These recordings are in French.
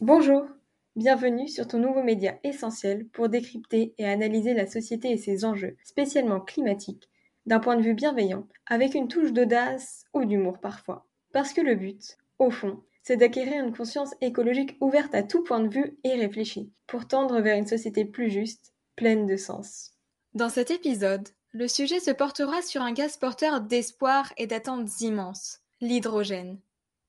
Bonjour, bienvenue sur ton nouveau média essentiel pour décrypter et analyser la société et ses enjeux, spécialement climatiques, d'un point de vue bienveillant, avec une touche d'audace ou d'humour parfois. Parce que le but, au fond, c'est d'acquérir une conscience écologique ouverte à tout point de vue et réfléchie, pour tendre vers une société plus juste, pleine de sens. Dans cet épisode, le sujet se portera sur un gaz porteur d'espoir et d'attentes immenses, l'hydrogène.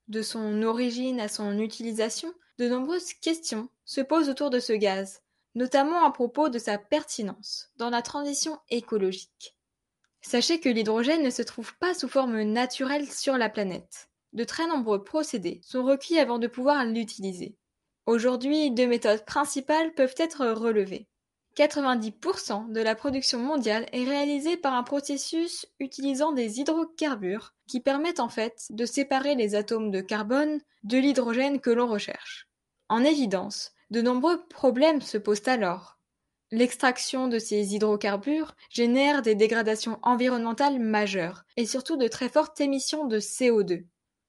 De son origine à son utilisation, de nombreuses questions se posent autour de ce gaz, notamment à propos de sa pertinence dans la transition écologique. Sachez que l'hydrogène ne se trouve pas sous forme naturelle sur la planète. De très nombreux procédés sont requis avant de pouvoir l'utiliser. Aujourd'hui, deux méthodes principales peuvent être relevées. 90% de la production mondiale est réalisée par un processus utilisant des hydrocarbures qui permettent en fait de séparer les atomes de carbone de l'hydrogène que l'on recherche. En évidence, de nombreux problèmes se posent alors. L'extraction de ces hydrocarbures génère des dégradations environnementales majeures et surtout de très fortes émissions de CO2.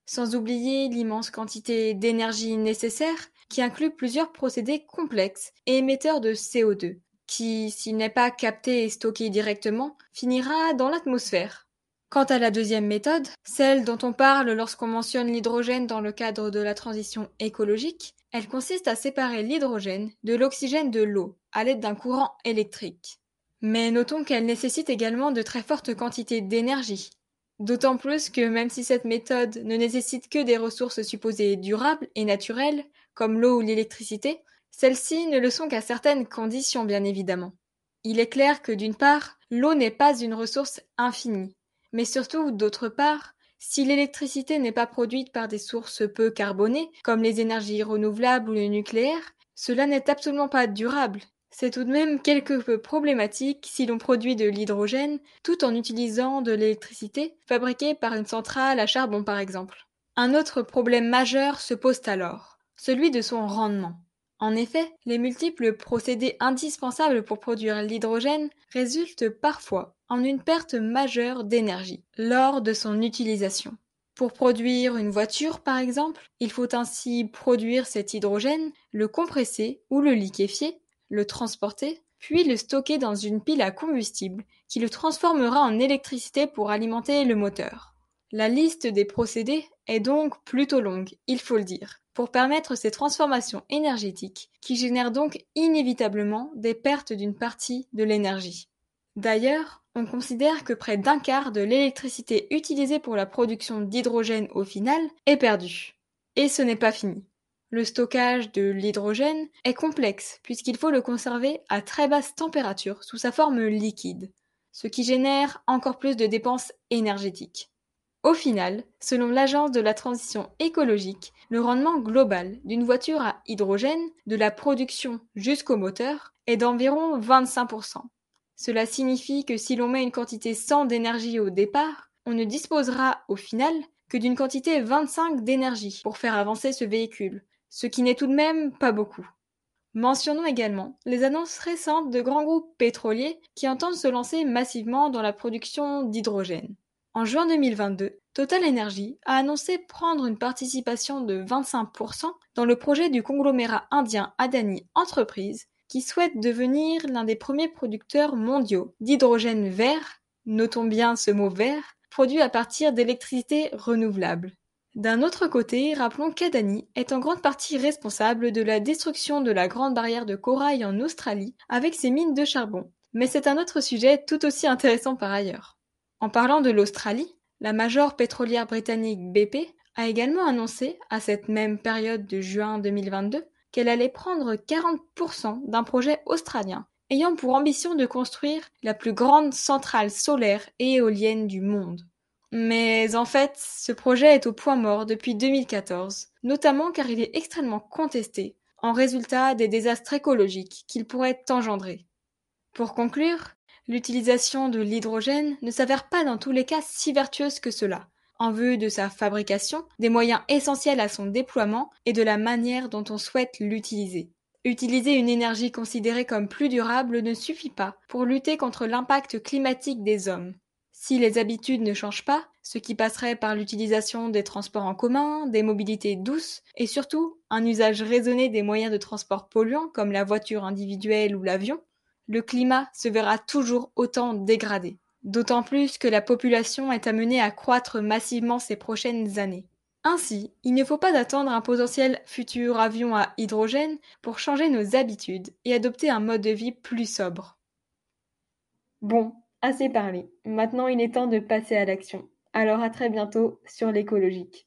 Sans oublier l'immense quantité d'énergie nécessaire qui inclut plusieurs procédés complexes et émetteurs de CO2, qui, s'il n'est pas capté et stocké directement, finira dans l'atmosphère. Quant à la deuxième méthode, celle dont on parle lorsqu'on mentionne l'hydrogène dans le cadre de la transition écologique, elle consiste à séparer l'hydrogène de l'oxygène de l'eau à l'aide d'un courant électrique. Mais notons qu'elle nécessite également de très fortes quantités d'énergie. D'autant plus que même si cette méthode ne nécessite que des ressources supposées durables et naturelles, comme l'eau ou l'électricité, celles-ci ne le sont qu'à certaines conditions bien évidemment. Il est clair que d'une part, l'eau n'est pas une ressource infinie, mais surtout, d'autre part, si l'électricité n'est pas produite par des sources peu carbonées, comme les énergies renouvelables ou le nucléaire, cela n'est absolument pas durable. C'est tout de même quelque peu problématique si l'on produit de l'hydrogène tout en utilisant de l'électricité fabriquée par une centrale à charbon par exemple. Un autre problème majeur se pose alors, celui de son rendement. En effet, les multiples procédés indispensables pour produire l'hydrogène résultent parfois en une perte majeure d'énergie lors de son utilisation. Pour produire une voiture, par exemple, il faut ainsi produire cet hydrogène, le compresser ou le liquéfier, le transporter, puis le stocker dans une pile à combustible qui le transformera en électricité pour alimenter le moteur. La liste des procédés est donc plutôt longue, il faut le dire pour permettre ces transformations énergétiques qui génèrent donc inévitablement des pertes d'une partie de l'énergie. D'ailleurs, on considère que près d'un quart de l'électricité utilisée pour la production d'hydrogène au final est perdue. Et ce n'est pas fini. Le stockage de l'hydrogène est complexe puisqu'il faut le conserver à très basse température sous sa forme liquide, ce qui génère encore plus de dépenses énergétiques. Au final, selon l'Agence de la transition écologique, le rendement global d'une voiture à hydrogène, de la production jusqu'au moteur, est d'environ 25%. Cela signifie que si l'on met une quantité 100 d'énergie au départ, on ne disposera au final que d'une quantité 25 d'énergie pour faire avancer ce véhicule, ce qui n'est tout de même pas beaucoup. Mentionnons également les annonces récentes de grands groupes pétroliers qui entendent se lancer massivement dans la production d'hydrogène. En juin 2022, Total Energy a annoncé prendre une participation de 25% dans le projet du conglomérat indien Adani Enterprises qui souhaite devenir l'un des premiers producteurs mondiaux d'hydrogène vert, notons bien ce mot vert, produit à partir d'électricité renouvelable. D'un autre côté, rappelons qu'Adani est en grande partie responsable de la destruction de la grande barrière de corail en Australie avec ses mines de charbon. Mais c'est un autre sujet tout aussi intéressant par ailleurs. En parlant de l'Australie, la major pétrolière britannique BP a également annoncé, à cette même période de juin 2022, qu'elle allait prendre 40% d'un projet australien ayant pour ambition de construire la plus grande centrale solaire et éolienne du monde. Mais en fait, ce projet est au point mort depuis 2014, notamment car il est extrêmement contesté en résultat des désastres écologiques qu'il pourrait engendrer. Pour conclure, L'utilisation de l'hydrogène ne s'avère pas dans tous les cas si vertueuse que cela, en vue de sa fabrication, des moyens essentiels à son déploiement et de la manière dont on souhaite l'utiliser. Utiliser une énergie considérée comme plus durable ne suffit pas pour lutter contre l'impact climatique des hommes. Si les habitudes ne changent pas, ce qui passerait par l'utilisation des transports en commun, des mobilités douces et surtout un usage raisonné des moyens de transport polluants comme la voiture individuelle ou l'avion, le climat se verra toujours autant dégradé. D'autant plus que la population est amenée à croître massivement ces prochaines années. Ainsi, il ne faut pas attendre un potentiel futur avion à hydrogène pour changer nos habitudes et adopter un mode de vie plus sobre. Bon, assez parlé. Maintenant il est temps de passer à l'action. Alors à très bientôt sur l'écologique.